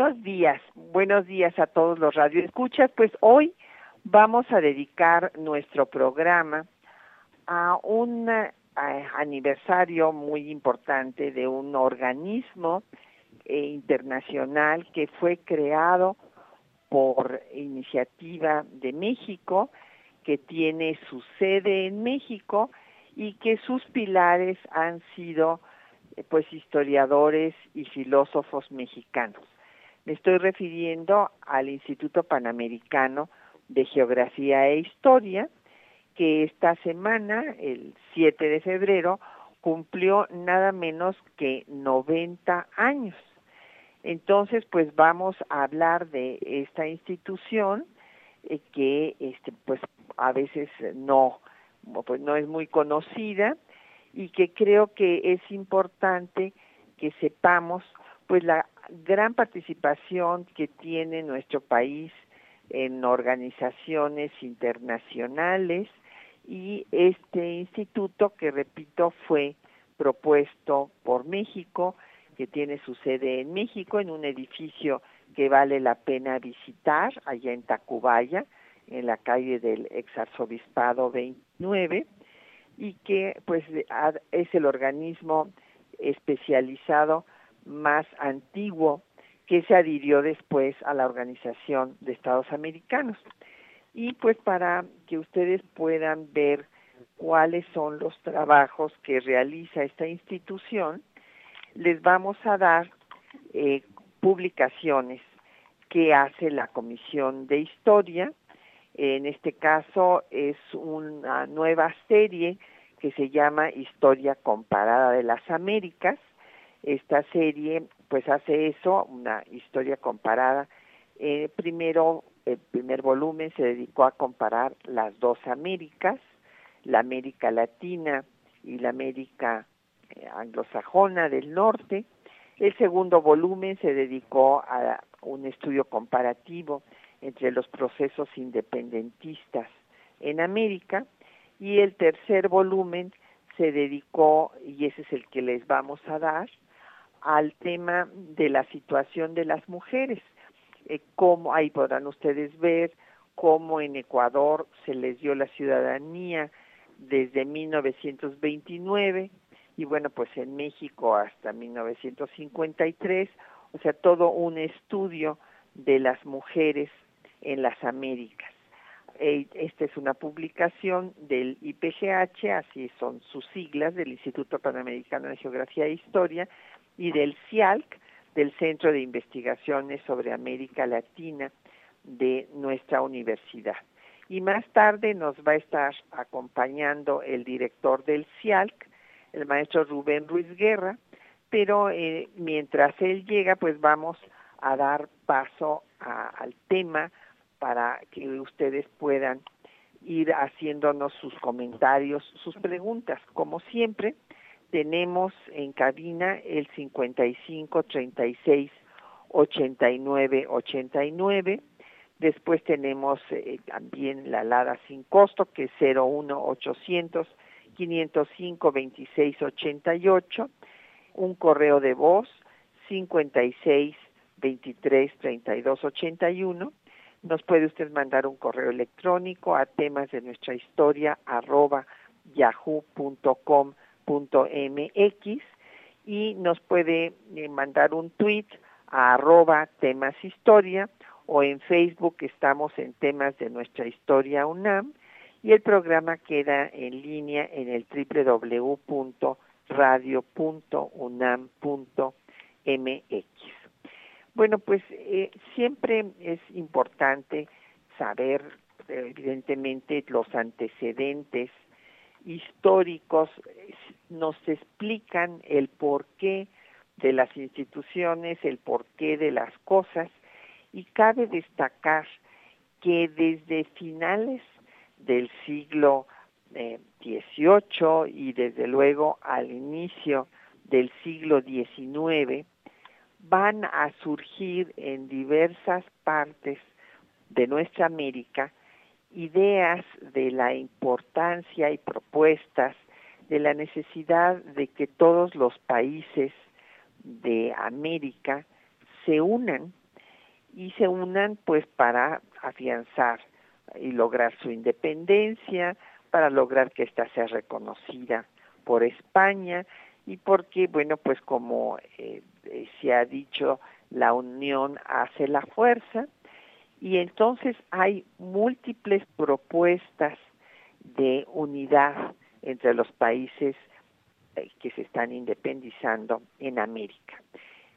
Buenos días, buenos días a todos los radioescuchas. Pues hoy vamos a dedicar nuestro programa a un aniversario muy importante de un organismo eh, internacional que fue creado por iniciativa de México, que tiene su sede en México y que sus pilares han sido eh, pues historiadores y filósofos mexicanos. Me estoy refiriendo al Instituto Panamericano de Geografía e Historia, que esta semana, el 7 de febrero, cumplió nada menos que 90 años. Entonces, pues vamos a hablar de esta institución eh, que este pues a veces no pues no es muy conocida y que creo que es importante que sepamos pues la gran participación que tiene nuestro país en organizaciones internacionales y este instituto que repito fue propuesto por México, que tiene su sede en México en un edificio que vale la pena visitar allá en Tacubaya, en la calle del exarzobispado 29 y que pues es el organismo especializado más antiguo que se adhirió después a la Organización de Estados Americanos. Y pues para que ustedes puedan ver cuáles son los trabajos que realiza esta institución, les vamos a dar eh, publicaciones que hace la Comisión de Historia. En este caso es una nueva serie que se llama Historia Comparada de las Américas. Esta serie pues hace eso, una historia comparada. Eh, primero, el primer volumen se dedicó a comparar las dos Américas, la América Latina y la América eh, anglosajona del norte. El segundo volumen se dedicó a un estudio comparativo entre los procesos independentistas en América y el tercer volumen se dedicó, y ese es el que les vamos a dar, al tema de la situación de las mujeres. Eh, como ahí podrán ustedes ver cómo en Ecuador se les dio la ciudadanía desde 1929 y bueno, pues en México hasta 1953, o sea, todo un estudio de las mujeres en las Américas. Eh, esta es una publicación del IPGH, así son sus siglas, del Instituto Panamericano de Geografía e Historia, y del CIALC, del Centro de Investigaciones sobre América Latina de nuestra universidad. Y más tarde nos va a estar acompañando el director del CIALC, el maestro Rubén Ruiz Guerra, pero eh, mientras él llega, pues vamos a dar paso al tema para que ustedes puedan ir haciéndonos sus comentarios, sus preguntas. Como siempre, tenemos en cabina el 55 36 89 89. Después tenemos eh, también la alada sin costo que es 01 800 505 26 88. Un correo de voz 56 23 32 81. Nos puede usted mandar un correo electrónico a temas de nuestra historia arroba yahoo.com mx y nos puede eh, mandar un tweet a arroba temas historia o en Facebook estamos en temas de nuestra historia UNAM y el programa queda en línea en el www.radio.unam.mx. Bueno, pues eh, siempre es importante saber evidentemente los antecedentes históricos nos explican el porqué de las instituciones, el porqué de las cosas y cabe destacar que desde finales del siglo XVIII eh, y desde luego al inicio del siglo XIX van a surgir en diversas partes de nuestra América ideas de la importancia y propuestas de la necesidad de que todos los países de América se unan y se unan pues para afianzar y lograr su independencia, para lograr que ésta sea reconocida por España y porque, bueno, pues como eh, se ha dicho, la unión hace la fuerza y entonces hay múltiples propuestas de unidad entre los países eh, que se están independizando en América.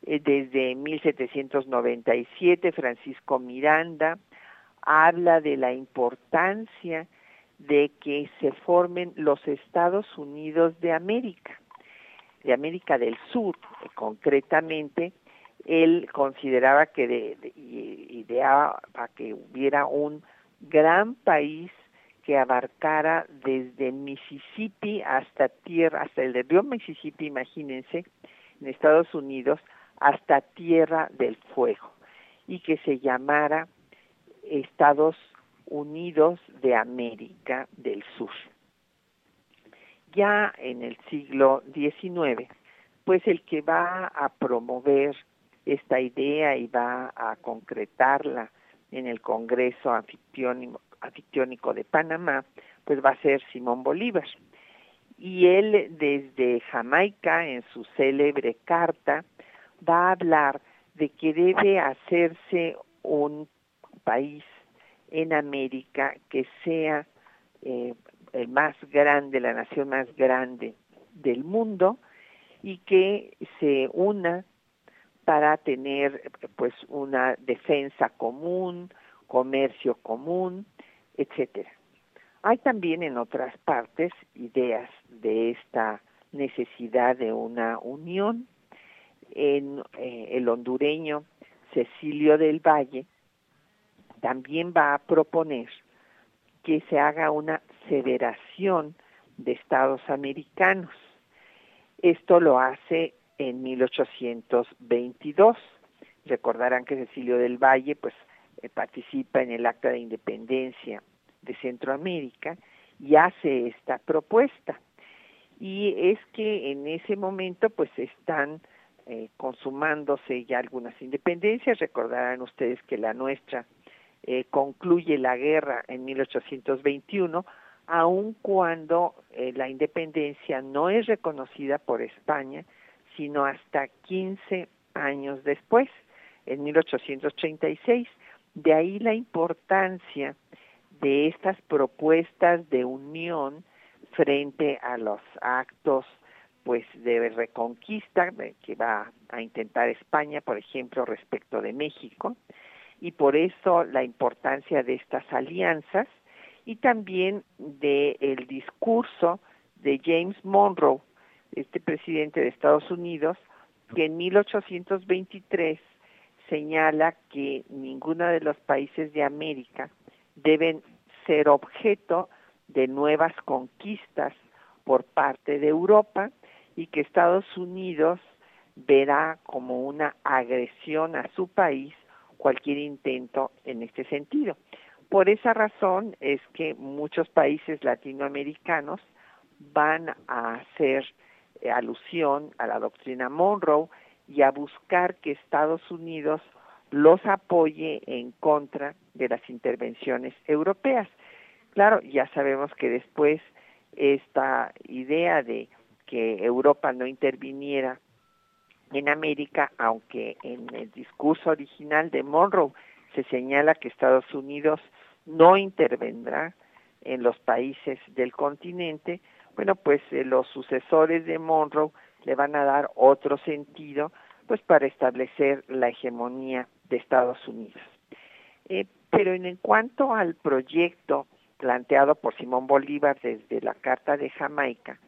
Eh, desde 1797, Francisco Miranda habla de la importancia de que se formen los Estados Unidos de América, de América del Sur concretamente. Él consideraba que de, ideaba que hubiera un gran país que abarcara desde Mississippi hasta tierra, hasta el río Mississippi, imagínense, en Estados Unidos, hasta Tierra del Fuego, y que se llamara Estados Unidos de América del Sur. Ya en el siglo XIX, pues el que va a promover esta idea y va a concretarla en el Congreso Anfictiónico de Panamá, pues va a ser Simón Bolívar. Y él desde Jamaica, en su célebre carta, va a hablar de que debe hacerse un país en América que sea eh, el más grande, la nación más grande del mundo y que se una para tener pues una defensa común, comercio común, etcétera. Hay también en otras partes ideas de esta necesidad de una unión. En eh, el hondureño Cecilio del Valle también va a proponer que se haga una federación de estados americanos. Esto lo hace en 1822. Recordarán que Cecilio del Valle pues eh, participa en el Acta de Independencia de Centroamérica y hace esta propuesta. Y es que en ese momento pues están eh, consumándose ya algunas independencias. Recordarán ustedes que la nuestra eh, concluye la guerra en 1821, aun cuando la independencia no es reconocida por España, sino hasta 15 años después, en 1836. De ahí la importancia de estas propuestas de unión frente a los actos pues de reconquista que va a intentar España, por ejemplo, respecto de México, y por eso la importancia de estas alianzas y también del el discurso de James Monroe este presidente de Estados Unidos, que en 1823 señala que ninguno de los países de América deben ser objeto de nuevas conquistas por parte de Europa y que Estados Unidos verá como una agresión a su país cualquier intento en este sentido. Por esa razón es que muchos países latinoamericanos van a hacer alusión a la doctrina Monroe y a buscar que Estados Unidos los apoye en contra de las intervenciones europeas. Claro, ya sabemos que después esta idea de que Europa no interviniera en América, aunque en el discurso original de Monroe se señala que Estados Unidos no intervendrá en los países del continente, bueno, pues eh, los sucesores de Monroe le van a dar otro sentido, pues para establecer la hegemonía de Estados Unidos. Eh, Pero en cuanto al proyecto planteado por Simón Bolívar desde la Carta de Jamaica,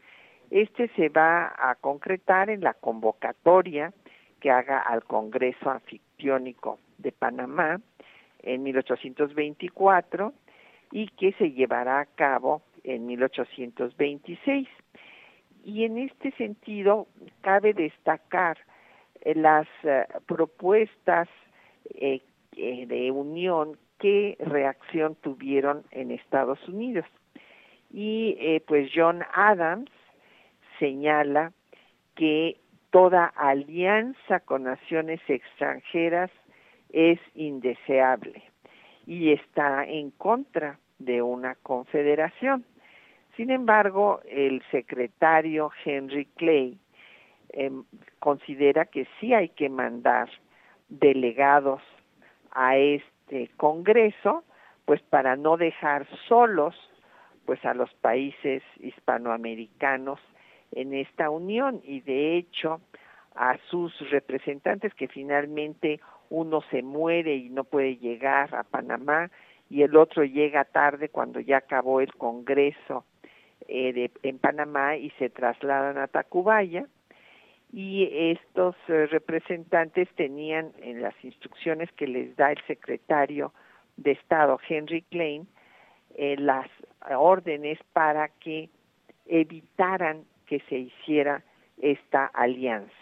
este se va a concretar en la convocatoria que haga al Congreso Anfictiónico de Panamá en 1824 y que se llevará a cabo en 1826. Y en este sentido, cabe destacar eh, las eh, propuestas eh, de unión qué reacción tuvieron en Estados Unidos. Y pues John Adams señala que toda alianza con naciones extranjeras es indeseable y está en contra de una confederación. Sin embargo, el secretario Henry Clay em, considera que sí hay que mandar delegados a este Congreso, pues para no dejar solos pues a los países hispanoamericanos en esta unión. Y de hecho a sus representantes que finalmente uno se muere y no puede llegar a Panamá y el otro llega tarde cuando ya acabó el Congreso eh, en Panamá y se trasladan a Tacubaya. Y estos eh, representantes tenían en las instrucciones que les da el secretario de Estado Henry Klein eh, las órdenes para que evitaran que se hiciera esta alianza.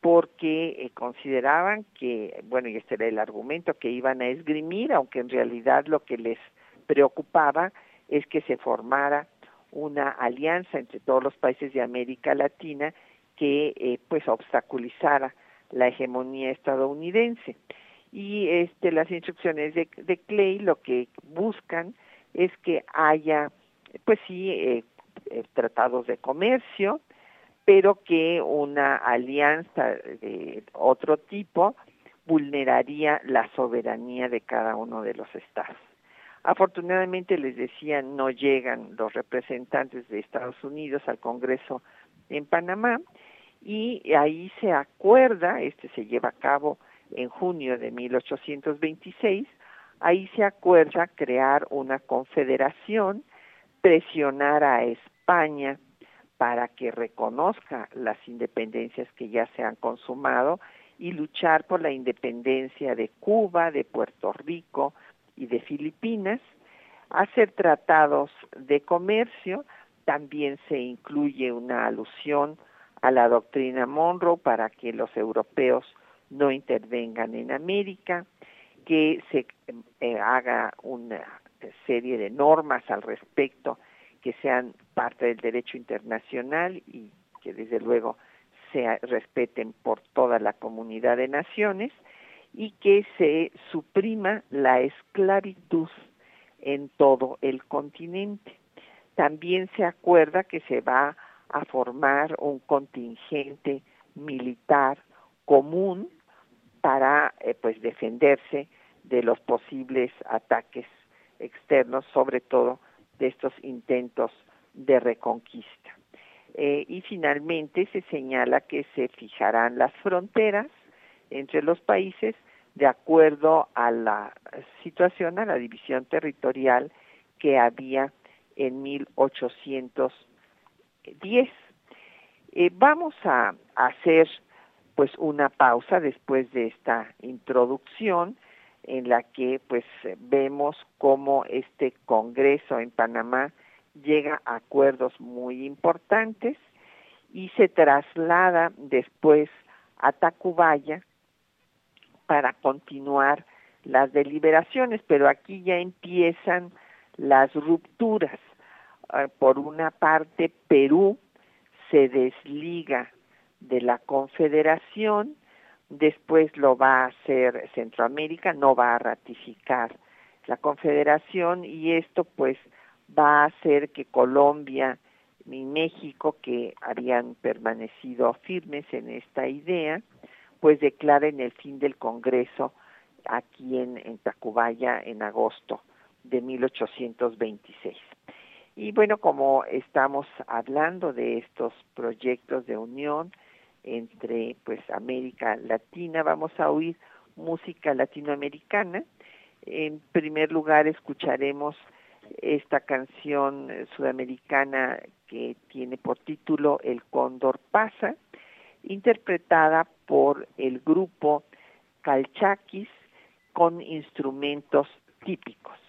Porque consideraban que, bueno, y este era el argumento que iban a esgrimir, aunque en realidad lo que les preocupaba es que se formara una alianza entre todos los países de América Latina que eh, pues obstaculizara la hegemonía estadounidense. Y este, las instrucciones de, de Clay lo que buscan es que haya, pues sí, eh, eh, tratados de comercio, pero que una alianza de otro tipo vulneraría la soberanía de cada uno de los estados. Afortunadamente, les decía, no llegan los representantes de Estados Unidos al Congreso en Panamá y ahí se acuerda, este se lleva a cabo en junio de 1826, ahí se acuerda crear una confederación, presionar a España para que reconozca las independencias que ya se han consumado y luchar por la independencia de Cuba, de Puerto Rico, y de Filipinas, hacer tratados de comercio, también se incluye una alusión a la doctrina Monroe para que los europeos no intervengan en América, que se eh, haga una serie de normas al respecto que sean parte del derecho internacional y que desde luego se respeten por toda la comunidad de naciones y que se suprima la esclavitud en todo el continente. También se acuerda que se va a formar un contingente militar común para eh, pues defenderse de los posibles ataques externos, sobre todo de estos intentos de reconquista. Eh, y finalmente se señala que se fijarán las fronteras entre los países de acuerdo a la situación, a la división territorial que había en 1810. Eh, vamos a, hacer pues una pausa después de esta introducción en la que pues vemos cómo este Congreso en Panamá llega a acuerdos muy importantes y se traslada después a Tacubaya para continuar las deliberaciones, pero aquí ya empiezan las rupturas. Ah, por una parte, Perú se desliga de la Confederación, después lo va a hacer Centroamérica, no va a ratificar la Confederación y esto pues va a hacer que Colombia y México, que habían permanecido firmes en esta idea, pues declaren el fin del Congreso aquí en, Tacubaya en agosto de 1826. Y bueno, como estamos hablando de estos proyectos de unión entre pues América Latina, vamos a oír música latinoamericana En primer lugar escucharemos esta canción sudamericana que tiene por título El Cóndor pasa, interpretada por el grupo Calchaquis con instrumentos típicos.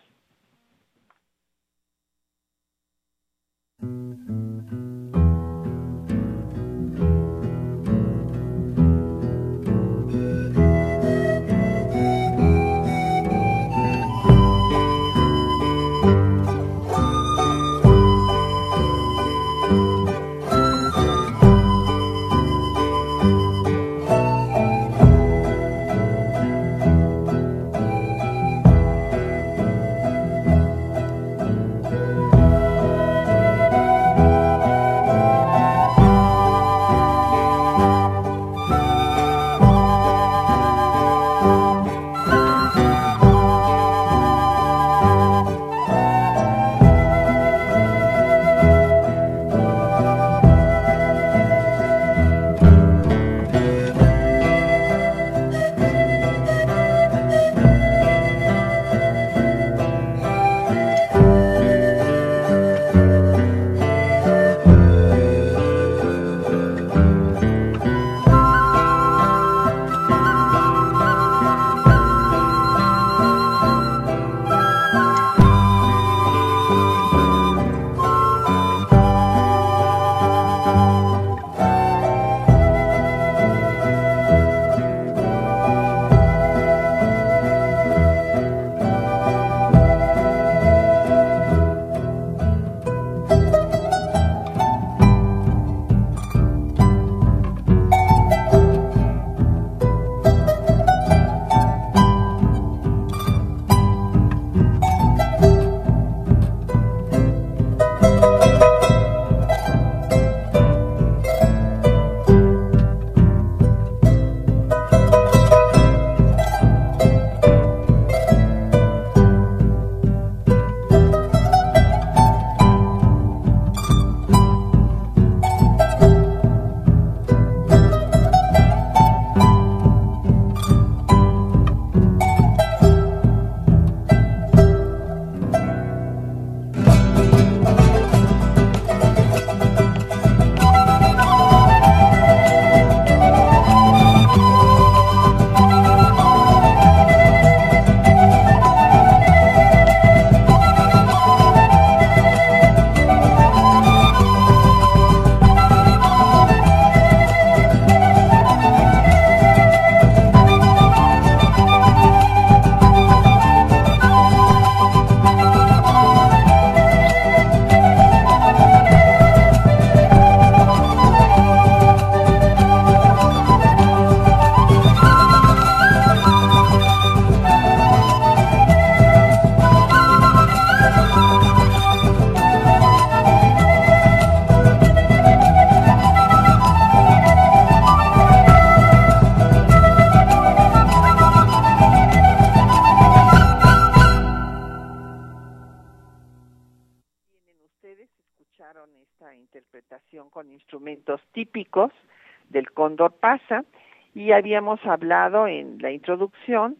Y habíamos hablado en la introducción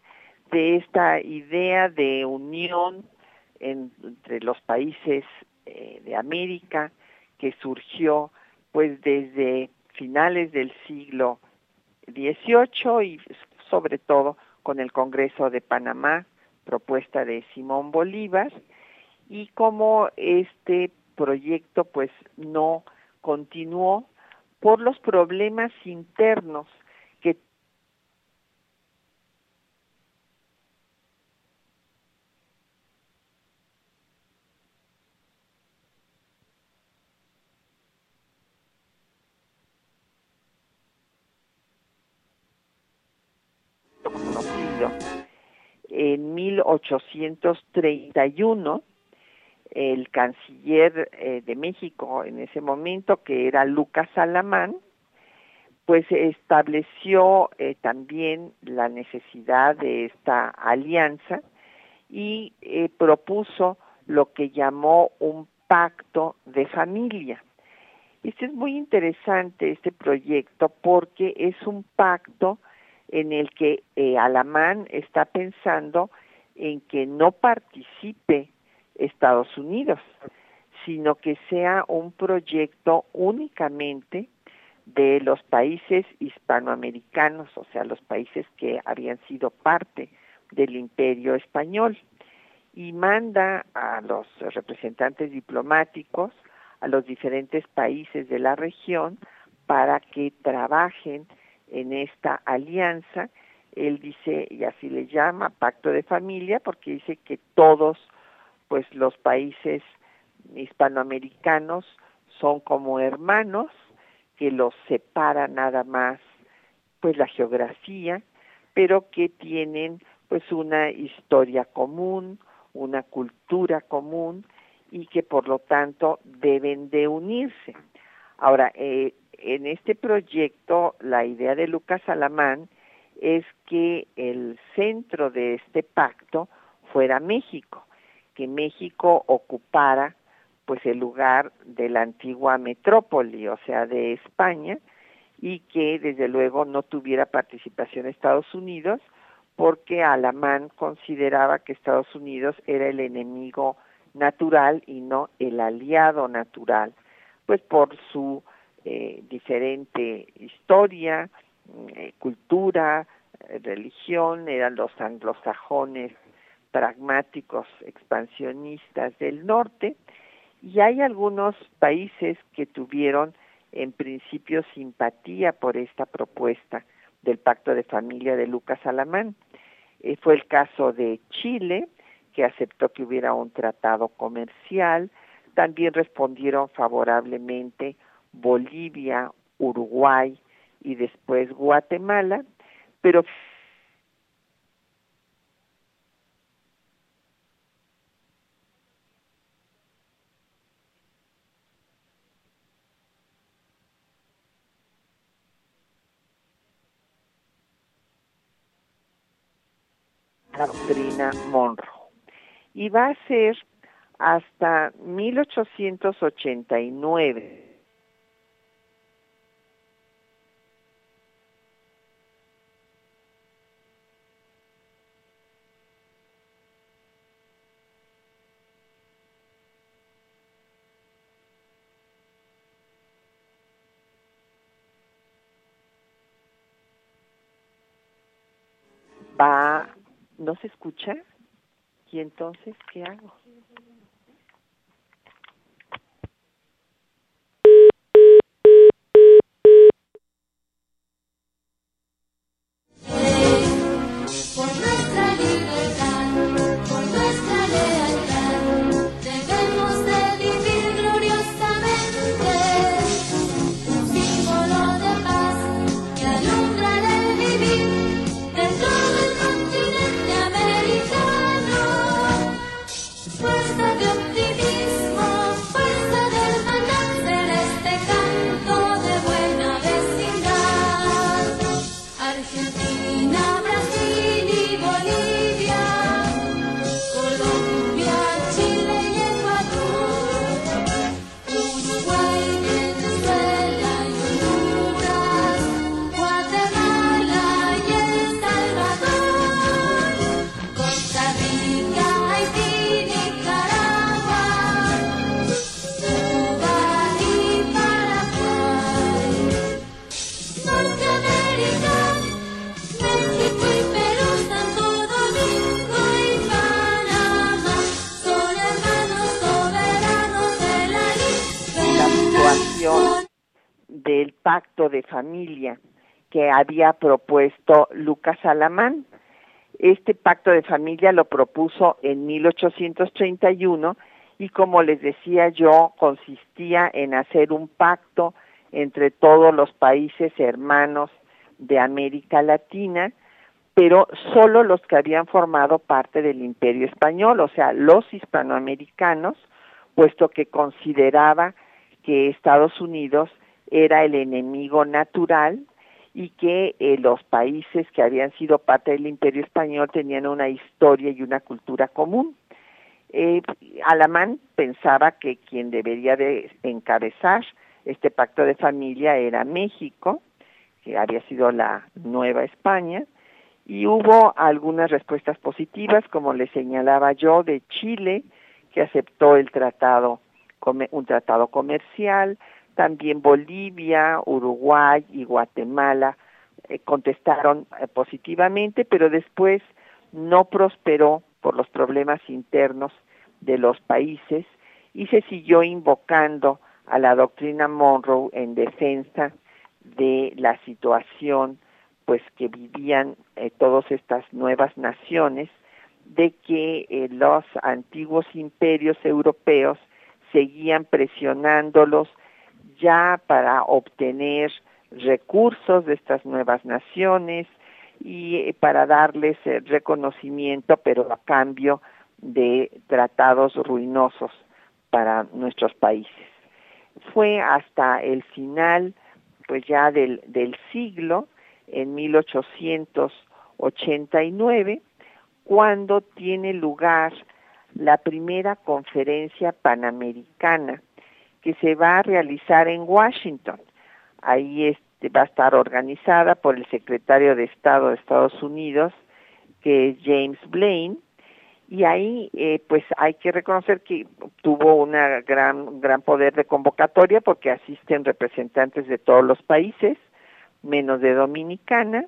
de esta idea de unión entre los países eh, de América que surgió pues desde finales del siglo XVIII y sobre todo con el Congreso de Panamá, propuesta de Simón Bolívar, y como este proyecto pues no continuó por los problemas internos que conocido en 1831 el canciller eh, de México en ese momento, que era Lucas Alamán, pues estableció eh, también la necesidad de esta alianza y eh, propuso lo que llamó un pacto de familia. Este es muy interesante, este proyecto, porque es un pacto en el que Alamán está pensando en que no participe Estados Unidos, sino que sea un proyecto únicamente de los países hispanoamericanos, o sea, los países que habían sido parte del imperio español, y manda a los representantes diplomáticos a los diferentes países de la región para que trabajen en esta alianza. Él dice, y así le llama, pacto de familia, porque dice que todos pues los países hispanoamericanos son como hermanos que los separa nada más pues la geografía, pero que tienen pues una historia común, una cultura común y que por lo tanto deben de unirse. Ahora, eh, en este proyecto la idea de Lucas Alamán es que el centro de este pacto fuera México, que México ocupara pues el lugar de la antigua metrópoli, o sea, de España, y que desde luego no tuviera participación Estados Unidos, porque Alamán consideraba que Estados Unidos era el enemigo natural y no el aliado natural, pues por su eh, diferente historia, eh, cultura, eh, religión, eran los anglosajones pragmáticos expansionistas del norte, y hay algunos países que tuvieron en principio simpatía por esta propuesta del pacto de familia de Lucas Alamán. Eh, fue el caso de Chile, que aceptó que hubiera un tratado comercial. También respondieron favorablemente Bolivia, Uruguay y después Guatemala, pero doctrina Monroe. Y va a ser hasta 1889 va no se escucha y entonces qué hago había propuesto Lucas Alamán. Este pacto de familia lo propuso en 1831 y como les decía yo, consistía en hacer un pacto entre todos los países hermanos de América Latina, pero solo los que habían formado parte del imperio español, o sea, los hispanoamericanos, puesto que consideraba que Estados Unidos era el enemigo natural y que eh, los países que habían sido parte del imperio español tenían una historia y una cultura común. Eh, Alamán pensaba que quien debería de encabezar este pacto de familia era México, que había sido la Nueva España, y hubo algunas respuestas positivas, como le señalaba yo, de Chile, que aceptó el tratado, un tratado comercial, también Bolivia, Uruguay y Guatemala eh, contestaron eh, positivamente, pero después no prosperó por los problemas internos de los países y se siguió invocando a la doctrina Monroe en defensa de la situación pues que vivían eh, todas estas nuevas naciones de que eh, los antiguos imperios europeos seguían presionándolos ya para obtener recursos de estas nuevas naciones y eh, para darles reconocimiento, pero a cambio de tratados ruinosos para nuestros países. Fue hasta el final, pues ya del, del siglo, en 1889, cuando tiene lugar la primera conferencia panamericana que se va a realizar en Washington. Ahí este, va a estar organizada por el secretario de Estado de Estados Unidos, que es James Blaine, y ahí eh, pues hay que reconocer que tuvo un gran gran poder de convocatoria porque asisten representantes de todos los países menos de Dominicana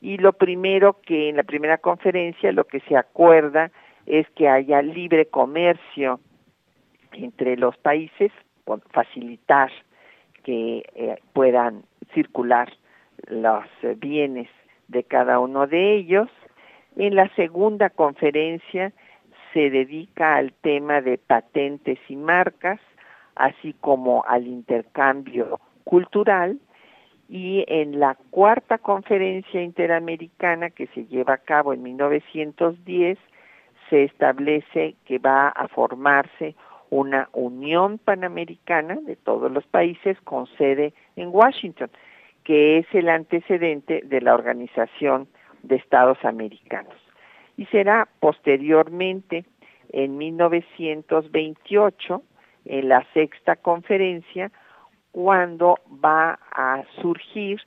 y lo primero que en la primera conferencia lo que se acuerda es que haya libre comercio entre los países, facilitar que eh, puedan circular los eh, bienes de cada uno de ellos. En la segunda conferencia se dedica al tema de patentes y marcas, así como al intercambio cultural y en la cuarta conferencia interamericana que se lleva a cabo en 1910 se establece que va a formarse una Unión Panamericana de todos los países con sede en Washington, que es el antecedente de la Organización de Estados Americanos. Y será posteriormente, en 1928, en la sexta conferencia, cuando va a surgir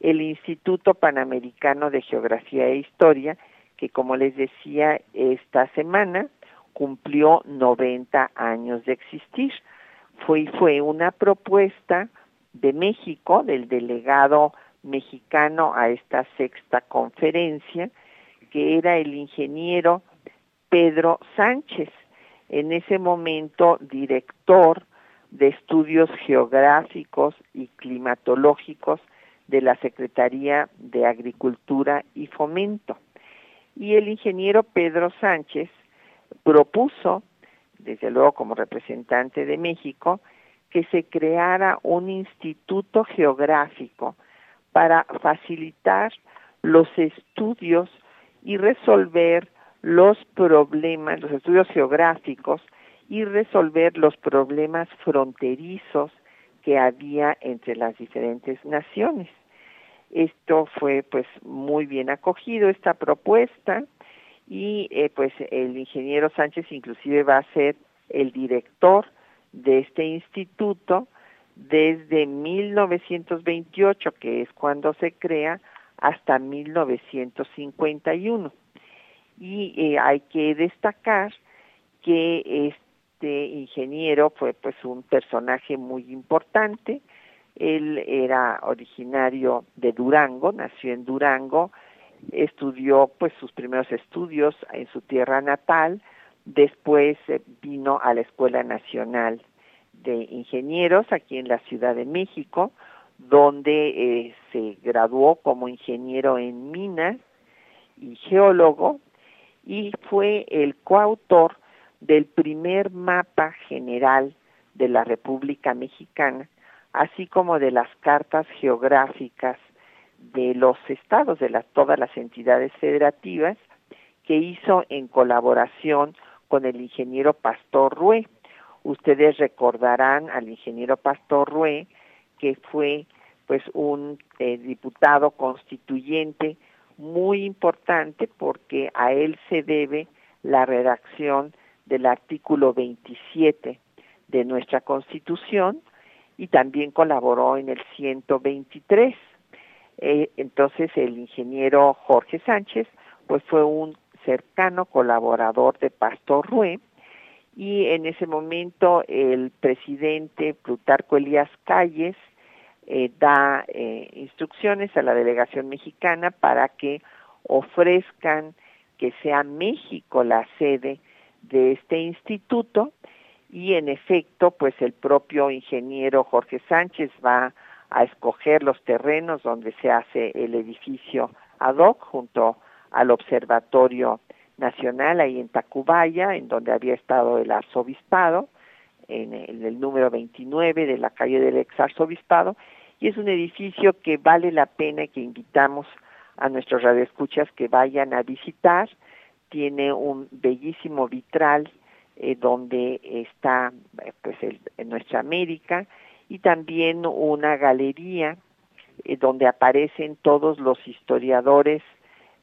el Instituto Panamericano de Geografía e Historia, que como les decía esta semana cumplió 90 años de existir. Fue, fue una propuesta de México, del delegado mexicano a esta sexta conferencia, que era el ingeniero Pedro Sánchez, en ese momento director de Estudios Geográficos y Climatológicos de la Secretaría de Agricultura y Fomento. Y el ingeniero Pedro Sánchez propuso, desde luego como representante de México, que se creara un instituto geográfico para facilitar los estudios y resolver los problemas, los estudios geográficos y resolver los problemas fronterizos que había entre las diferentes naciones. Esto fue pues muy bien acogido esta propuesta y eh, pues el ingeniero Sánchez inclusive va a ser el director de este instituto desde 1928, que es cuando se crea, hasta 1951. Y eh, hay que destacar que este ingeniero fue pues un personaje muy importante. Él era originario de Durango, nació en Durango, estudió pues sus primeros estudios en su tierra natal, después eh, vino a la Escuela Nacional de Ingenieros aquí en la Ciudad de México, donde eh, se graduó como ingeniero en minas y geólogo y fue el coautor del primer mapa general de la República Mexicana, así como de las cartas geográficas de los estados, de las, todas las entidades federativas, que hizo en colaboración con el ingeniero Pastor Rue. Ustedes recordarán al ingeniero Pastor Rue, que fue pues un eh, diputado constituyente muy importante porque a él se debe la redacción del artículo 27 de nuestra Constitución y también colaboró en el 123. Eh, entonces el ingeniero Jorge Sánchez pues fue un cercano colaborador de Pastor Rue y en ese momento el presidente Plutarco Elías Calles eh, da eh, instrucciones a la delegación mexicana para que ofrezcan que sea México la sede de este instituto y en efecto pues el propio ingeniero Jorge Sánchez va a escoger los terrenos donde se hace el edificio ad hoc junto al observatorio nacional ahí en Tacubaya, en donde había estado el arzobispado, en el, número 29 de la calle del ex arzobispado, y es un edificio que vale la pena que invitamos a nuestros radioescuchas que vayan a visitar. Tiene un bellísimo vitral eh, donde está eh, pues en nuestra América y también una galería eh, donde aparecen todos los historiadores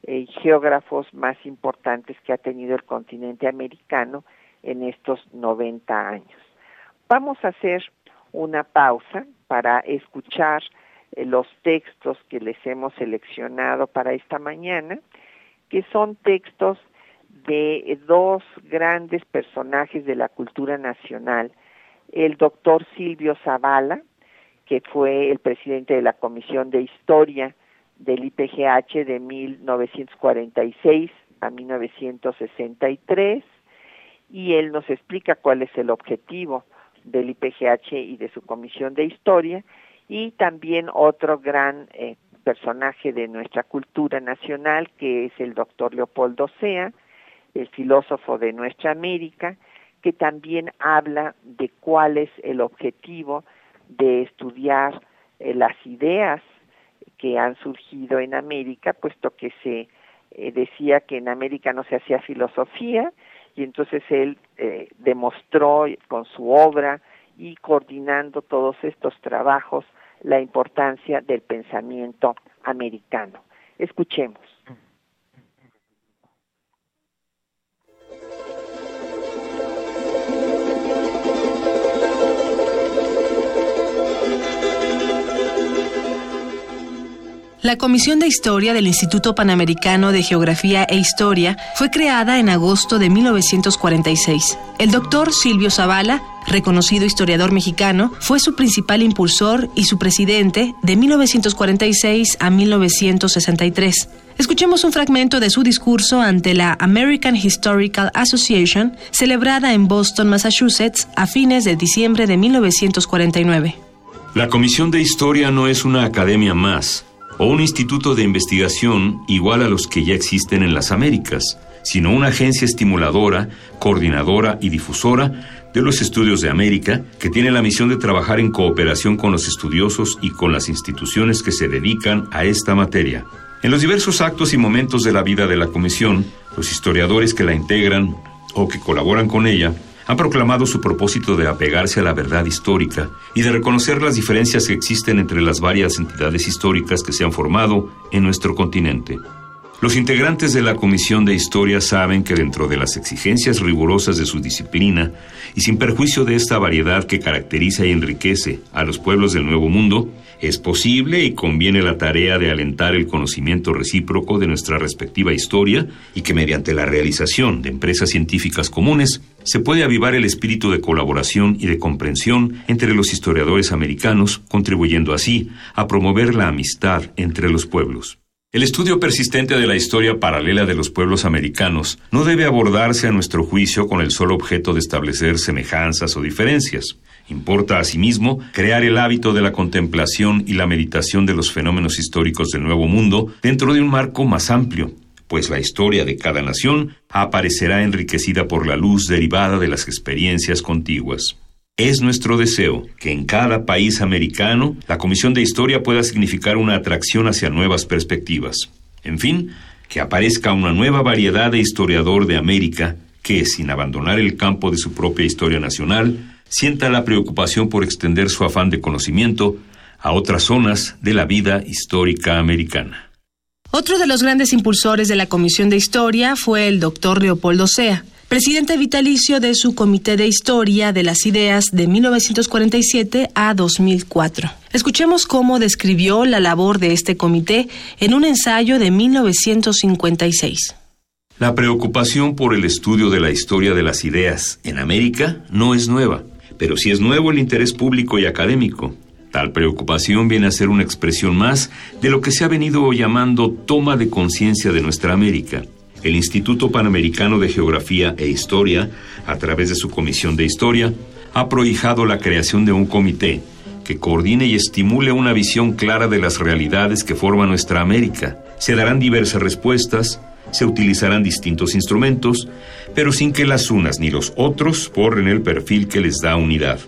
eh, geógrafos más importantes que ha tenido el continente americano en estos 90 años. Vamos a hacer una pausa para escuchar eh, los textos que les hemos seleccionado para esta mañana, que son textos de dos grandes personajes de la cultura nacional, el doctor Silvio Zavala, que fue el presidente de la Comisión de Historia del IPGH de 1946 a 1963 y él nos explica cuál es el objetivo del IPGH y de su comisión de historia y también otro gran eh, personaje de nuestra cultura nacional que es el doctor Leopoldo Sea, el filósofo de nuestra América, que también habla de cuál es el objetivo de estudiar eh, las ideas que han surgido en América, puesto que se eh, decía que en América no se hacía filosofía, y entonces él eh, demostró con su obra y coordinando todos estos trabajos la importancia del pensamiento americano. Escuchemos. La Comisión de Historia del Instituto Panamericano de Geografía e Historia fue creada en agosto de 1946. El doctor Silvio Zavala, reconocido historiador mexicano, fue su principal impulsor y su presidente de 1946 a 1963. Escuchemos un fragmento de su discurso ante la American Historical Association, celebrada en Boston, Massachusetts, a fines de diciembre de 1949. La Comisión de Historia no es una academia más o un instituto de investigación igual a los que ya existen en las Américas, sino una agencia estimuladora, coordinadora y difusora de los estudios de América, que tiene la misión de trabajar en cooperación con los estudiosos y con las instituciones que se dedican a esta materia. En los diversos actos y momentos de la vida de la Comisión, los historiadores que la integran o que colaboran con ella han proclamado su propósito de apegarse a la verdad histórica y de reconocer las diferencias que existen entre las varias entidades históricas que se han formado en nuestro continente. Los integrantes de la Comisión de Historia saben que dentro de las exigencias rigurosas de su disciplina y sin perjuicio de esta variedad que caracteriza y enriquece a los pueblos del Nuevo Mundo, es posible y conviene la tarea de alentar el conocimiento recíproco de nuestra respectiva historia y que mediante la realización de empresas científicas comunes se puede avivar el espíritu de colaboración y de comprensión entre los historiadores americanos, contribuyendo así a promover la amistad entre los pueblos. El estudio persistente de la historia paralela de los pueblos americanos no debe abordarse a nuestro juicio con el solo objeto de establecer semejanzas o diferencias. Importa asimismo crear el hábito de la contemplación y la meditación de los fenómenos históricos del Nuevo Mundo dentro de un marco más amplio, pues la historia de cada nación aparecerá enriquecida por la luz derivada de las experiencias contiguas. Es nuestro deseo que en cada país americano la Comisión de Historia pueda significar una atracción hacia nuevas perspectivas. En fin, que aparezca una nueva variedad de historiador de América que, sin abandonar el campo de su propia historia nacional, sienta la preocupación por extender su afán de conocimiento a otras zonas de la vida histórica americana. Otro de los grandes impulsores de la Comisión de Historia fue el doctor Leopoldo Sea, presidente vitalicio de su Comité de Historia de las Ideas de 1947 a 2004. Escuchemos cómo describió la labor de este comité en un ensayo de 1956. La preocupación por el estudio de la historia de las ideas en América no es nueva, pero sí es nuevo el interés público y académico. Tal preocupación viene a ser una expresión más de lo que se ha venido llamando toma de conciencia de nuestra América. El Instituto Panamericano de Geografía e Historia, a través de su Comisión de Historia, ha prohijado la creación de un comité que coordine y estimule una visión clara de las realidades que forman nuestra América. Se darán diversas respuestas, se utilizarán distintos instrumentos, pero sin que las unas ni los otros borren el perfil que les da unidad.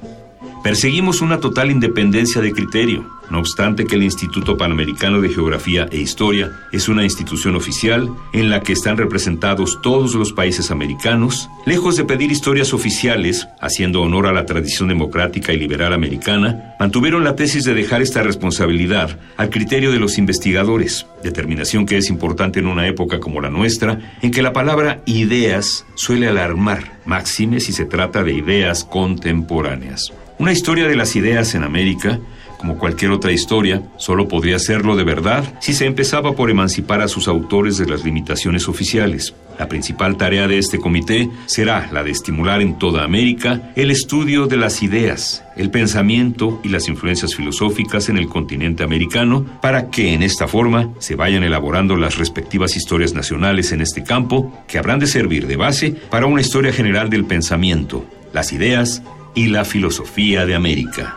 Perseguimos una total independencia de criterio, no obstante que el Instituto Panamericano de Geografía e Historia es una institución oficial en la que están representados todos los países americanos, lejos de pedir historias oficiales, haciendo honor a la tradición democrática y liberal americana, mantuvieron la tesis de dejar esta responsabilidad al criterio de los investigadores, determinación que es importante en una época como la nuestra, en que la palabra ideas suele alarmar, máxime si se trata de ideas contemporáneas. Una historia de las ideas en América, como cualquier otra historia, solo podría serlo de verdad si se empezaba por emancipar a sus autores de las limitaciones oficiales. La principal tarea de este comité será la de estimular en toda América el estudio de las ideas, el pensamiento y las influencias filosóficas en el continente americano para que en esta forma se vayan elaborando las respectivas historias nacionales en este campo que habrán de servir de base para una historia general del pensamiento, las ideas y la filosofía de América.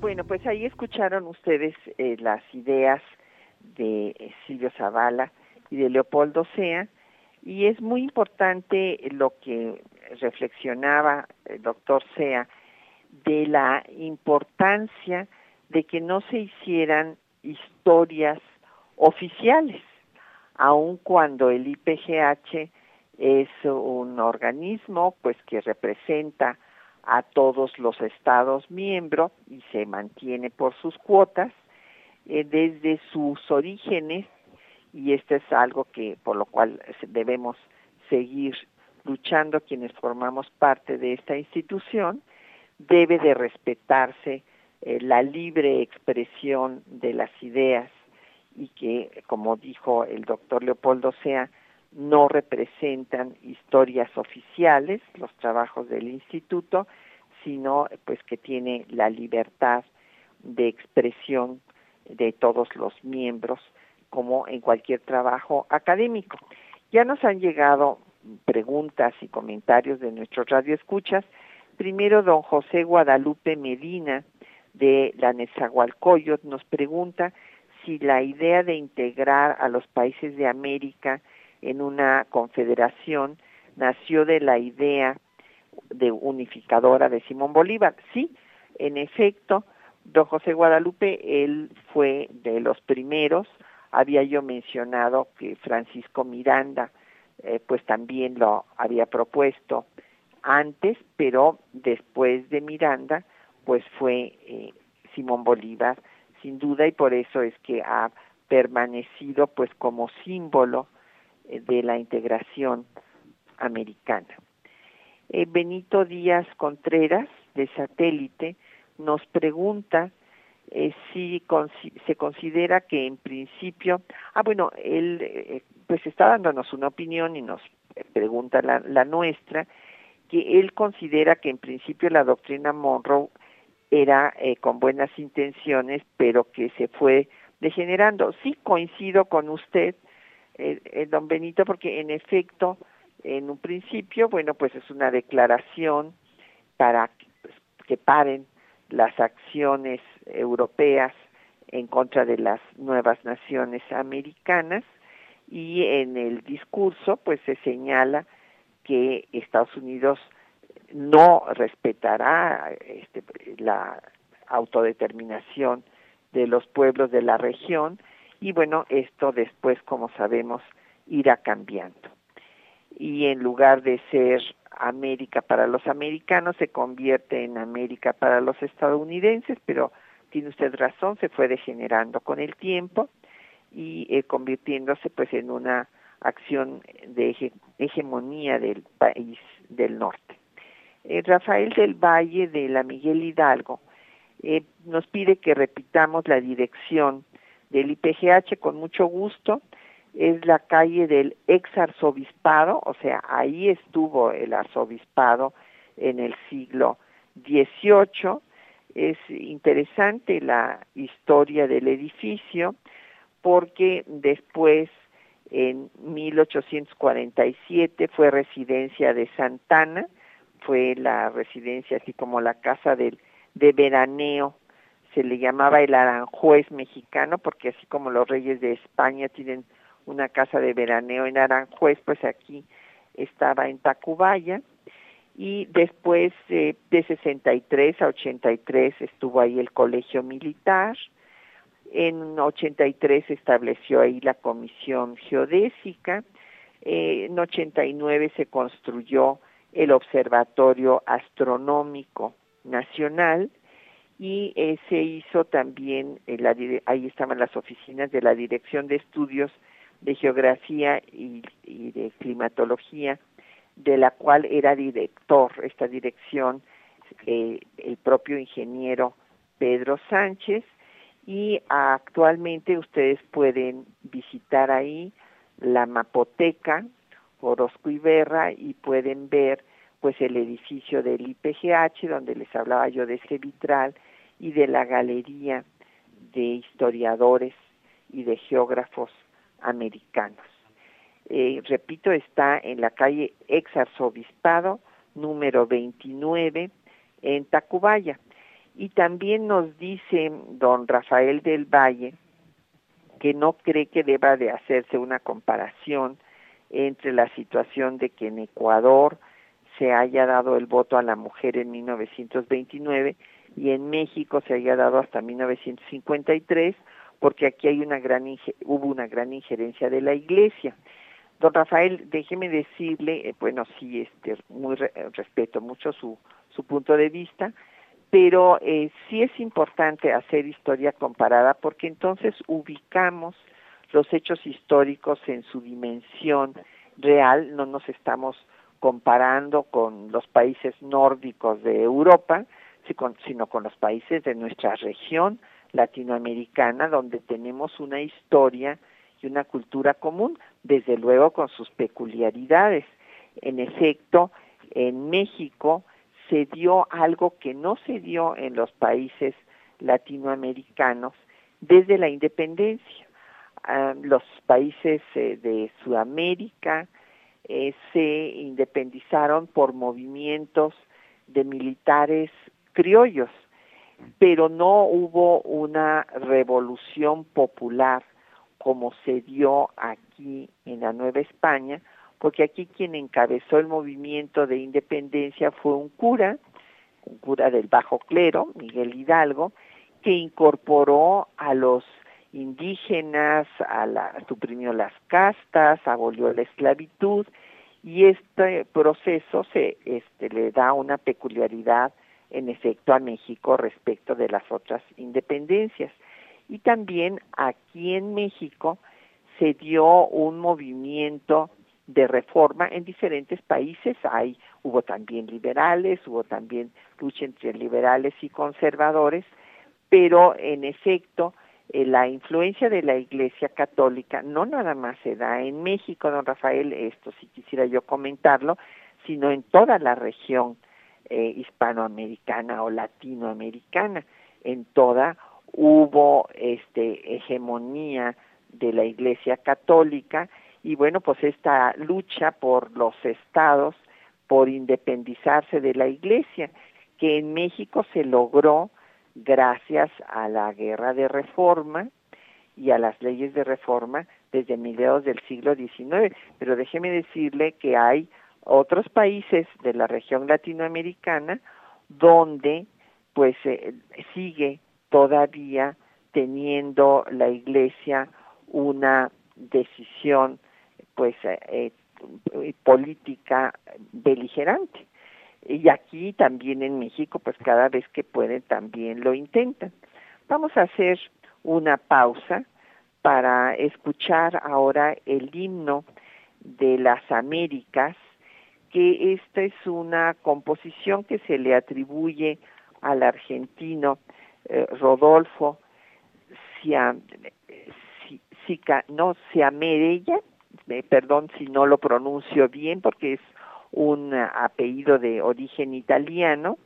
Bueno, pues ahí escucharon ustedes eh, las ideas de eh, Silvio Zavala y de Leopoldo Sea, y es muy importante lo que reflexionaba el doctor Sea de la importancia de que no se hicieran historias oficiales, aun cuando el IPGH es un organismo pues que representa a todos los estados miembros y se mantiene por sus cuotas eh, desde sus orígenes y esto es algo que por lo cual debemos seguir luchando quienes formamos parte de esta institución, debe de respetarse eh, la libre expresión de las ideas y que, como dijo el doctor Leopoldo Sea, no representan historias oficiales, los trabajos del instituto, sino pues que tiene la libertad de expresión de todos los miembros, como en cualquier trabajo académico. Ya nos han llegado preguntas y comentarios de nuestros radioescuchas. Primero, don José Guadalupe Medina de la Nezahualcóyotl nos pregunta si la idea de integrar a los países de América en una confederación nació de la idea de unificadora de Simón Bolívar. Sí, en efecto, don José Guadalupe, él fue de los primeros, había yo mencionado que Francisco Miranda eh, pues también lo había propuesto antes, pero después de Miranda, pues fue eh, Simón Bolívar, sin duda, y por eso es que ha permanecido pues como símbolo eh, de la integración americana. Benito Díaz Contreras, de satélite, nos pregunta si se considera que en principio, ah bueno, él pues está dándonos una opinión y nos pregunta la, nuestra, que él considera que en principio la doctrina Monroe era eh, con buenas intenciones, pero que se fue degenerando. Sí coincido con usted, eh, eh, don Benito, porque en efecto, en un principio, bueno, pues es una declaración para pues, que paren las acciones europeas en contra de las nuevas naciones americanas, y en el discurso pues se señala que Estados Unidos no respetará este, la autodeterminación de los pueblos de la región y bueno, esto después, como sabemos, irá cambiando. y en lugar de ser América para los americanos se convierte en América para los estadounidenses, pero tiene usted razón, se fue degenerando con el tiempo y eh, convirtiéndose pues en una acción de hegemonía del país del norte. Eh, Rafael del Valle de la Miguel Hidalgo eh, nos pide que repitamos la dirección del IPGH con mucho gusto. Es la calle del ex arzobispado, o sea, ahí estuvo el arzobispado en el siglo XVIII. Es interesante la historia del edificio porque después en 1847 fue residencia de Santana, fue la residencia así como la casa del, de veraneo, se le llamaba el Aranjuez mexicano porque así como los reyes de España tienen una casa de veraneo en Aranjuez, pues aquí estaba en Tacubaya y después eh, de 63 a 83 estuvo ahí el colegio militar, en 83 se estableció ahí la comisión geodésica, eh, en 89 se construyó el Observatorio Astronómico Nacional y eh, se hizo también, ahí estaban las oficinas de la Dirección de Estudios de Geografía y, de Climatología, de la cual era director esta dirección eh, el propio ingeniero Pedro Sánchez, y actualmente ustedes pueden visitar ahí la mapoteca Orozco Iberra y pueden ver pues el edificio del IPGH donde les hablaba yo de ese vitral y de la galería de historiadores y de geógrafos americanos. Eh, repito, está en la calle Ex Arzobispado número 29 en Tacubaya. Y también nos dice don Rafael del Valle que no cree que deba de hacerse una comparación entre la situación de que en Ecuador se haya dado el voto a la mujer en 1929 y en México se haya dado hasta 1953 porque aquí hay una gran hubo una gran injerencia de la Iglesia. Don Rafael, déjeme decirle, eh, bueno, sí, este, muy respeto mucho su su punto de vista, pero eh, sí es importante hacer historia comparada porque entonces ubicamos los hechos históricos en su dimensión real, no nos estamos comparando con los países nórdicos de Europa, sino con los países de nuestra región latinoamericana, donde tenemos una historia y una cultura común, desde luego con sus peculiaridades. En efecto, en México se dio algo que no se dio en los países latinoamericanos desde la independencia. Ah, los países eh, de Sudamérica eh, se independizaron por movimientos de militares criollos, pero no hubo una revolución popular como se dio aquí en la Nueva España, porque aquí quien encabezó el movimiento de independencia fue un cura, un cura del bajo clero, Miguel Hidalgo, que incorporó a los indígenas, a la, suprimió las castas, abolió la esclavitud y este proceso se este, le da una peculiaridad en efecto a México respecto de las otras independencias. Y también aquí en México se dio un movimiento de reforma en diferentes países. Hay, hubo también liberales, hubo también lucha entre liberales y conservadores, pero en efecto eh, la influencia de la Iglesia Católica no nada más se da en México, don Rafael, esto sí quisiera yo comentarlo, sino en toda la región eh, hispanoamericana o latinoamericana. En toda hubo este hegemonía de la Iglesia Católica y bueno, pues esta lucha por los estados, por independizarse de la Iglesia, que en México se logró gracias a la guerra de reforma y a las leyes de reforma desde mediados del siglo XIX. Pero déjeme decirle que hay otros países de la región latinoamericana donde pues eh, sigue todavía teniendo la iglesia una decisión pues eh, eh, política beligerante. Y aquí también en México, pues cada vez que pueden también lo intentan. Vamos a hacer una pausa para escuchar ahora el himno de las Américas, que esta es una composición que se le atribuye al argentino eh, Rodolfo Sica, no, Siamerella, eh, perdón si no lo pronuncio bien porque es un apellido de origen italiano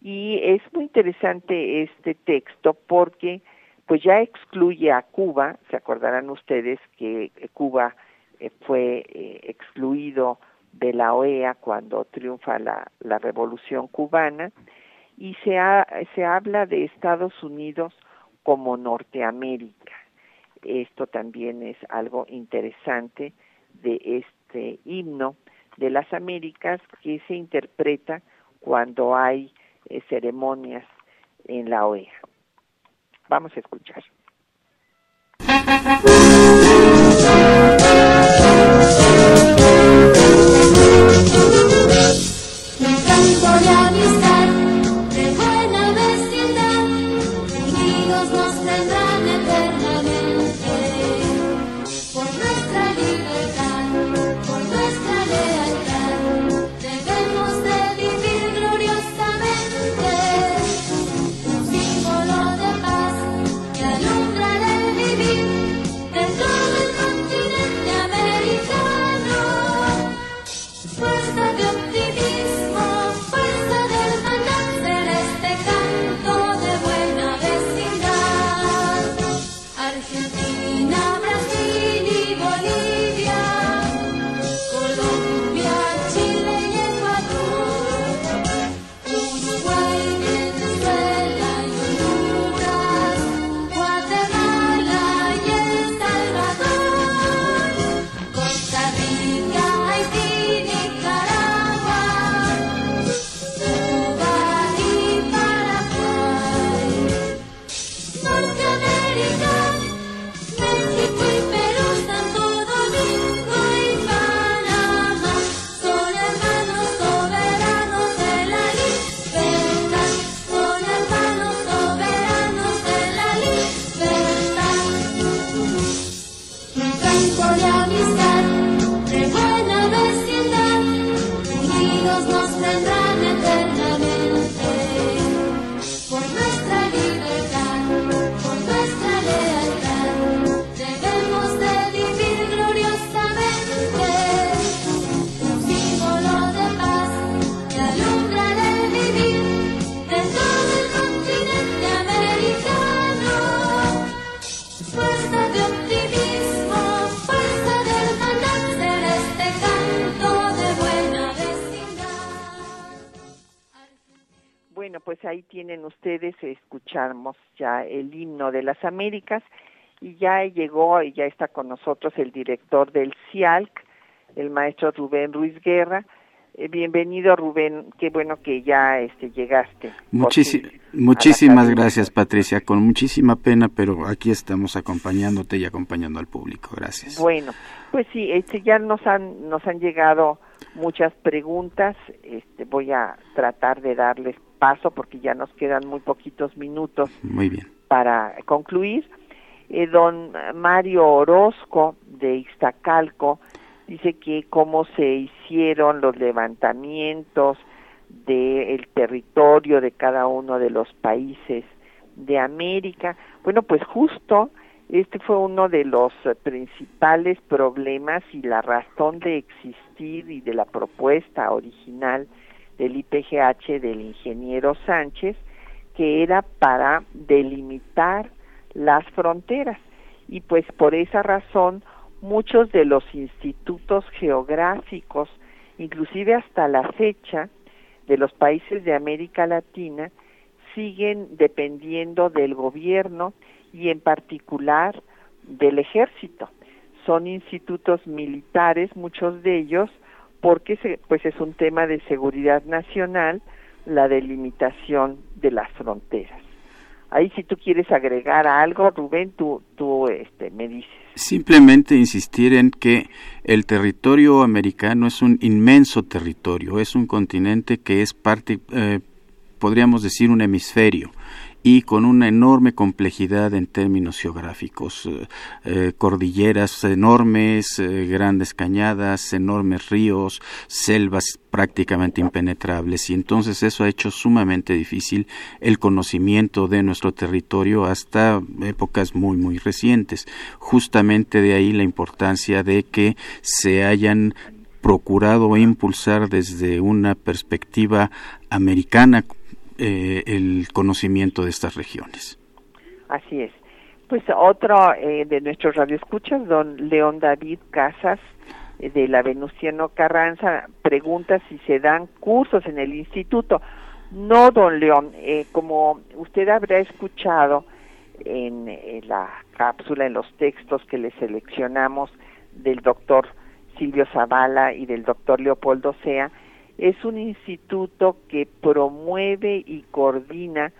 y es muy interesante este texto porque pues ya excluye a Cuba, se acordarán ustedes que Cuba eh, fue eh, excluido de la OEA cuando triunfa la, la revolución cubana y se, se habla de Estados Unidos como Norteamérica. Esto también es algo interesante de este himno de las Américas que se interpreta cuando hay eh, ceremonias en la OEA. Vamos a escuchar. El himno de las Américas y ya llegó y ya está con nosotros el director del CIALC, el maestro Rubén Ruiz Guerra. Eh, bienvenido Rubén, qué bueno que ya este, llegaste. muchísimas gracias Patricia, con muchísima pena, pero aquí estamos acompañándote y acompañando al público. Gracias. Bueno, pues sí, este, ya nos han, nos han llegado muchas preguntas, este, voy a tratar de darles paso porque ya nos quedan muy poquitos minutos muy bien. para concluir. Eh, don Mario Orozco de Iztacalco dice que cómo se hicieron los levantamientos del territorio de cada uno de los países de América. Bueno, pues justo este fue uno de los principales problemas y la razón de existir y de la propuesta original del IPGH del ingeniero Sánchez, que era para delimitar las fronteras. Y pues por esa razón muchos de los institutos geográficos, inclusive hasta la fecha, de los países de América Latina, siguen dependiendo del gobierno y en particular del ejército. Son institutos militares, muchos de ellos, porque se, pues es un tema de seguridad nacional la delimitación de las fronteras. Ahí si tú quieres agregar algo, Rubén, tú, tú este, me dices. Simplemente insistir en que el territorio americano es un inmenso territorio, es un continente que es parte, eh, podríamos decir, un hemisferio y con una enorme complejidad en términos geográficos, eh, eh, cordilleras enormes, eh, grandes cañadas, enormes ríos, selvas prácticamente impenetrables y entonces eso ha hecho sumamente difícil el conocimiento de nuestro territorio hasta épocas muy muy recientes. Justamente de ahí la importancia de que se hayan procurado impulsar desde una perspectiva americana eh, el conocimiento de estas regiones. Así es. Pues otro eh, de nuestros radioescuchas, don León David Casas, eh, de la Venustiano Carranza, pregunta si se dan cursos en el instituto. No, don León, como usted habrá escuchado en, la cápsula, en los textos que le seleccionamos del doctor Silvio Zavala y del doctor Leopoldo Sea, es un instituto que promueve y coordina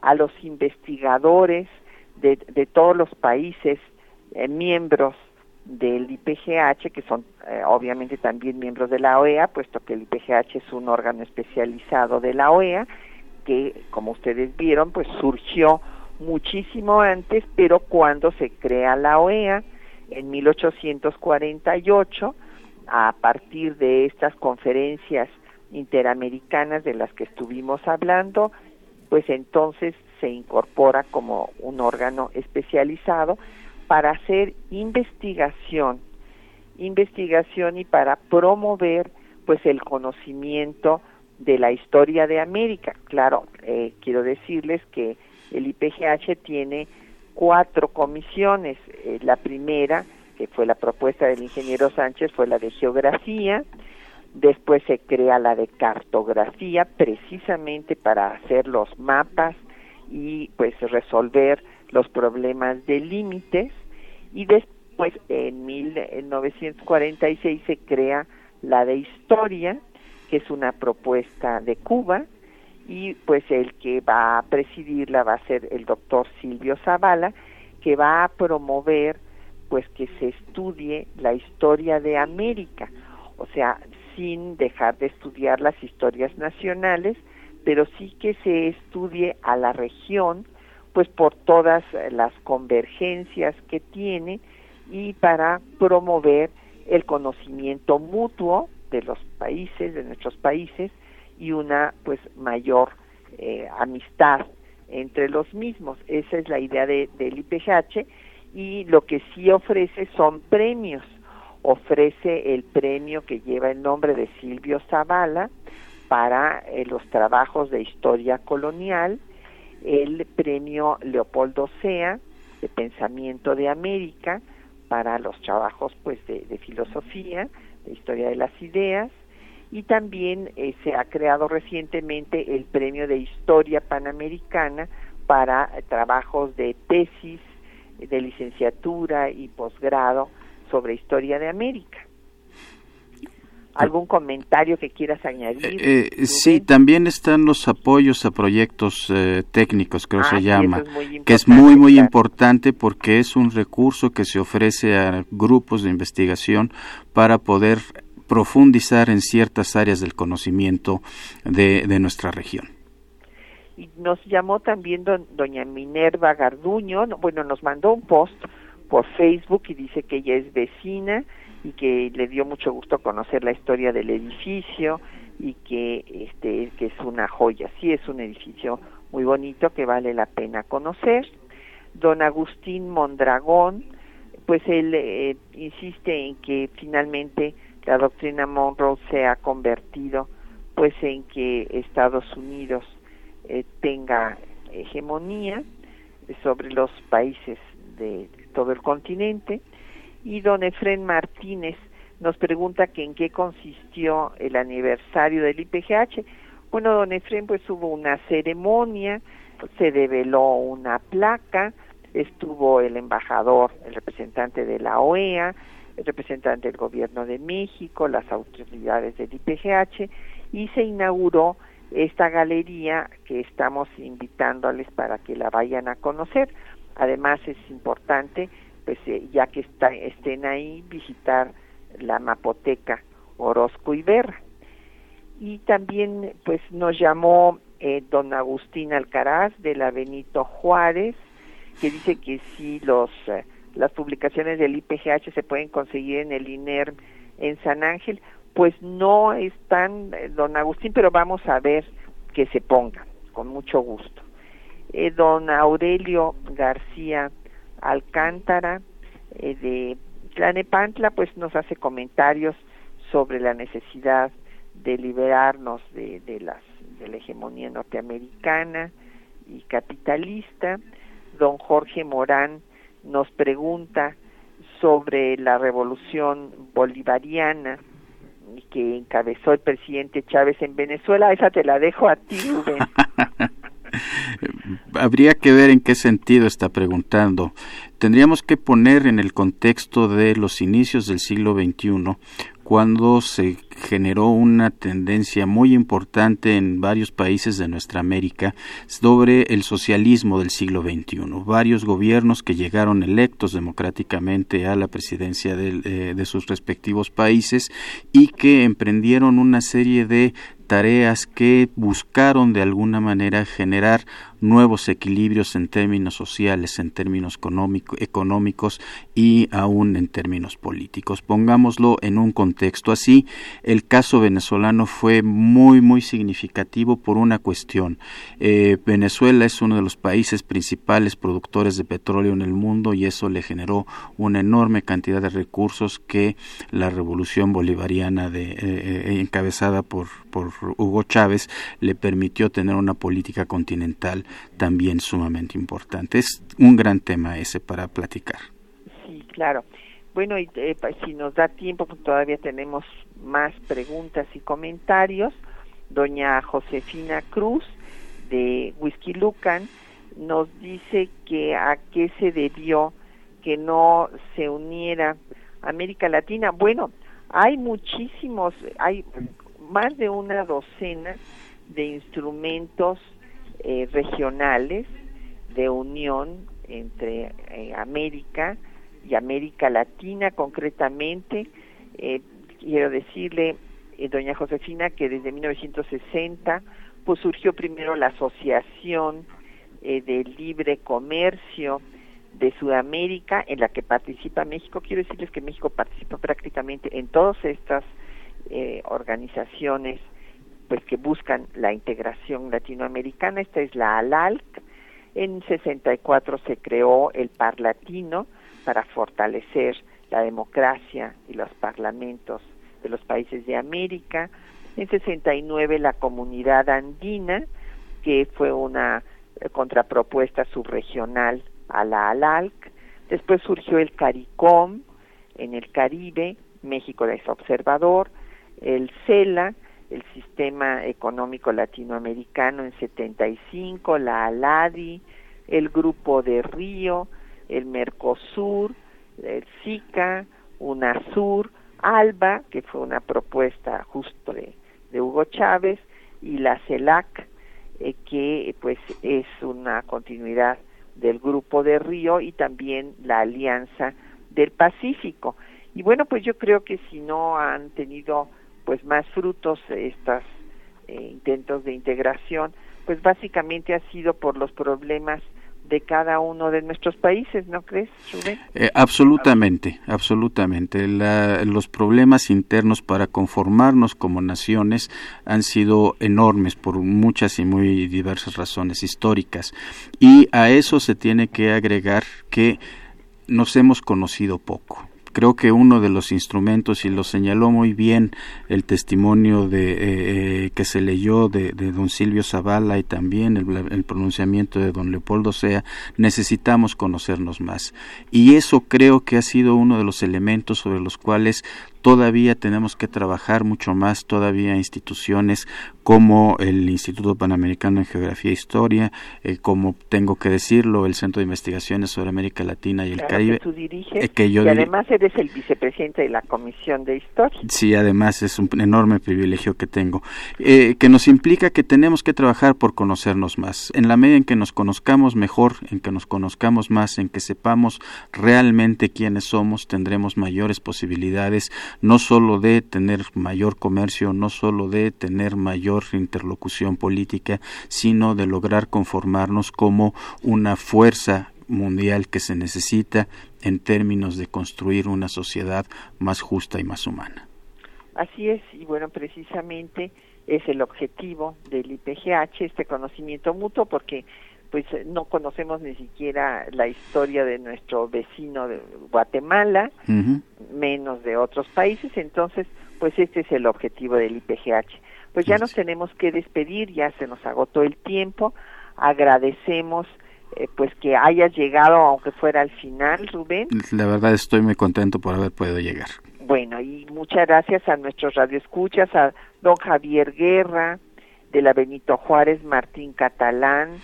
a los investigadores de, todos los países eh, miembros del IPGH, que son eh, obviamente también miembros de la OEA, puesto que el IPGH es un órgano especializado de la OEA, que como ustedes vieron, pues surgió muchísimo antes, pero cuando se crea la OEA en 1848, a partir de estas conferencias interamericanas de las que estuvimos hablando, pues entonces se incorpora como un órgano especializado para hacer investigación, investigación y para promover pues el conocimiento de la historia de América. Claro, eh, quiero decirles que el IPGH tiene cuatro comisiones. Eh, la primera, que fue la propuesta del ingeniero Sánchez, fue la de geografía, Después se crea la de cartografía precisamente para hacer los mapas y pues resolver los problemas de límites. Y después en 1946 se crea la de historia que es una propuesta de Cuba. Y pues el que va a presidirla va a ser el doctor Silvio Zavala que va a promover pues que se estudie la historia de América. O sea sin dejar de estudiar las historias nacionales, pero sí que se estudie a la región, pues por todas las convergencias que tiene y para promover el conocimiento mutuo de los países, de nuestros países, y una pues mayor eh, amistad entre los mismos. Esa es la idea de, del IPGH y lo que sí ofrece son premios ofrece el premio que lleva el nombre de Silvio Zavala para eh, los trabajos de historia colonial, el premio Leopoldo Sea de Pensamiento de América para los trabajos pues de, filosofía, de historia de las ideas, y también eh, se ha creado recientemente el premio de historia panamericana para trabajos de tesis, de licenciatura y posgrado sobre historia de América. ¿Algún comentario que quieras añadir? Eh, eh, sí, también están los apoyos a proyectos eh, técnicos, creo que se ah, llama, que es muy, muy importante porque es un recurso que se ofrece a grupos de investigación para poder profundizar en ciertas áreas del conocimiento de, de nuestra región. Y nos llamó también doña Minerva Garduño, bueno, nos mandó un post por Facebook y dice que ella es vecina y que le dio mucho gusto conocer la historia del edificio y que este que es una joya, sí es un edificio muy bonito que vale la pena conocer. Don Agustín Mondragón, pues él eh, insiste en que finalmente la doctrina Monroe se ha convertido pues en que Estados Unidos eh, tenga hegemonía sobre los países de todo el continente. Y don Efren Martínez nos pregunta que en qué consistió el aniversario del IPGH. Bueno, don Efren, pues hubo una ceremonia, se develó una placa, estuvo el embajador, el representante de la OEA, el representante del gobierno de México, las autoridades del IPGH, y se inauguró esta galería que estamos invitándoles para que la vayan a conocer. Además es importante, pues eh, ya que estén ahí, visitar la Mapoteca Orozco y Berra. Y también pues nos llamó eh, don Agustín Alcaraz de la Benito Juárez, que dice que si los eh, las publicaciones del IPGH se pueden conseguir en el INER en San Ángel, pues no están, don Agustín, pero vamos a ver que se pongan, con mucho gusto. Eh, don Aurelio García Alcántara eh, de Tlanepantla, pues nos hace comentarios sobre la necesidad de liberarnos de, de, las, de la hegemonía norteamericana y capitalista. Don Jorge Morán nos pregunta sobre la revolución bolivariana que encabezó el presidente Chávez en Venezuela. Esa te la dejo a ti, Rubén. Habría que ver en qué sentido está preguntando. Tendríamos que poner en el contexto de los inicios del siglo XXI cuando se generó una tendencia muy importante en varios países de nuestra América sobre el socialismo del siglo XXI. Varios gobiernos que llegaron electos democráticamente a la presidencia de, eh, de sus respectivos países y que emprendieron una serie de tareas que buscaron de alguna manera generar nuevos equilibrios en términos sociales, en términos económicos y aún en términos políticos. Pongámoslo en un contexto así, el caso venezolano fue muy, muy significativo por una cuestión. Eh, Venezuela es uno de los países principales productores de petróleo en el mundo y eso le generó una enorme cantidad de recursos que la revolución bolivariana de, eh, eh, encabezada por, por Hugo Chávez le permitió tener una política continental también sumamente importante. Es un gran tema ese para platicar. Sí, claro. Bueno, y, eh, si nos da tiempo, pues todavía tenemos más preguntas y comentarios. Doña Josefina Cruz de Whisky Lucan nos dice que a qué se debió que no se uniera América Latina. Bueno, hay muchísimos, hay más de una docena de instrumentos eh, regionales de unión entre eh, América y América Latina concretamente. Eh, quiero decirle, doña Josefina, que desde 1960 pues surgió primero la Asociación de Libre Comercio de Sudamérica, en la que participa México. Quiero decirles que México participa prácticamente en todas estas organizaciones pues que buscan la integración latinoamericana. Esta es la ALALC. En 64 se creó el Parlatino para fortalecer la democracia y los parlamentos de los países de América. En 69 la Comunidad Andina, que fue una eh, contrapropuesta subregional a la ALALC. Después surgió el CARICOM en el Caribe, México es observador, el CELA, el sistema económico latinoamericano en 75, la ALADI, el Grupo de Río, el Mercosur, el SICA, UNASUR, ALBA, que fue una propuesta justo de, Hugo Chávez, y la CELAC, eh, que pues es una continuidad del Grupo de Río y también la Alianza del Pacífico. Y bueno, pues yo creo que si no han tenido pues más frutos estos eh, intentos de integración, pues básicamente ha sido por los problemas de cada uno de nuestros países, ¿no crees, Rubén? Eh, absolutamente, absolutamente. los problemas internos para conformarnos como naciones han sido enormes por muchas y muy diversas razones históricas. Y a eso se tiene que agregar que nos hemos conocido poco creo que uno de los instrumentos y lo señaló muy bien el testimonio de eh, eh, que se leyó de, don Silvio Zavala y también el, pronunciamiento de don Leopoldo Sea necesitamos conocernos más. Y eso creo que ha sido uno de los elementos sobre los cuales todavía tenemos que trabajar mucho más, todavía instituciones como el Instituto Panamericano en Geografía e Historia, eh, como tengo que decirlo, el Centro de Investigaciones sobre América Latina y el Caribe. Que tú diriges, eh, y además eres el vicepresidente de la Comisión de Historia. Sí, además es un enorme privilegio que tengo, eh, que nos implica que tenemos que trabajar por conocernos más. En la medida en que nos conozcamos mejor, en que nos conozcamos más, en que sepamos realmente quiénes somos, tendremos mayores posibilidades, no solo de tener mayor comercio, no solo de tener mayor interlocución política, sino de lograr conformarnos como una fuerza mundial que se necesita en términos de construir una sociedad más justa y más humana. Así es, y bueno, precisamente es el objetivo del IPGH, este conocimiento mutuo, porque pues no conocemos ni siquiera la historia de nuestro vecino de Guatemala, menos de otros países, entonces pues este es el objetivo del IPGH pues ya nos tenemos que despedir, ya se nos agotó el tiempo. Agradecemos eh, pues que hayas llegado aunque fuera al final, Rubén. La verdad estoy muy contento por haber podido llegar. Bueno, y muchas gracias a nuestros radioescuchas, a don Javier Guerra, de la Benito Juárez, Martín Catalán,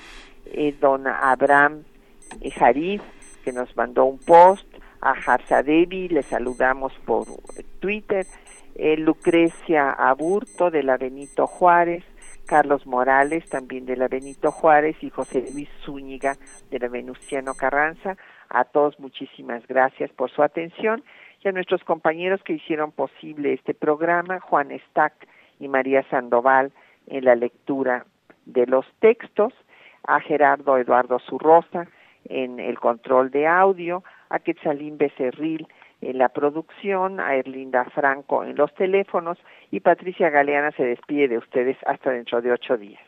eh, don Abraham Jarif, que nos mandó un post, a Harza Devi, le saludamos por Twitter, eh, Lucrecia Aburto de la Benito Juárez, Carlos Morales también de la Benito Juárez. Y José Luis Zúñiga de la Venustiano Carranza. A todos muchísimas gracias por su atención. Y a nuestros compañeros que hicieron posible este programa, Juan Stack y María Sandoval en la lectura de los textos, a Gerardo Eduardo Zurrosa en el control de audio, a Quetzalín Becerril en la producción, a Erlinda Franco en los teléfonos y Patricia Galeana se despide de ustedes hasta dentro de ocho días.